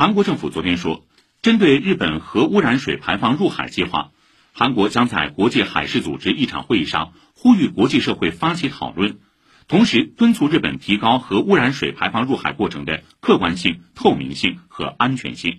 韩国政府昨天说针对日本核污染水排放入海计划韩国将在国际海事组织一场会议上呼吁国际社会发起讨论同时敦促日本提高核污染水排放入海过程的客观性透明性和安全性。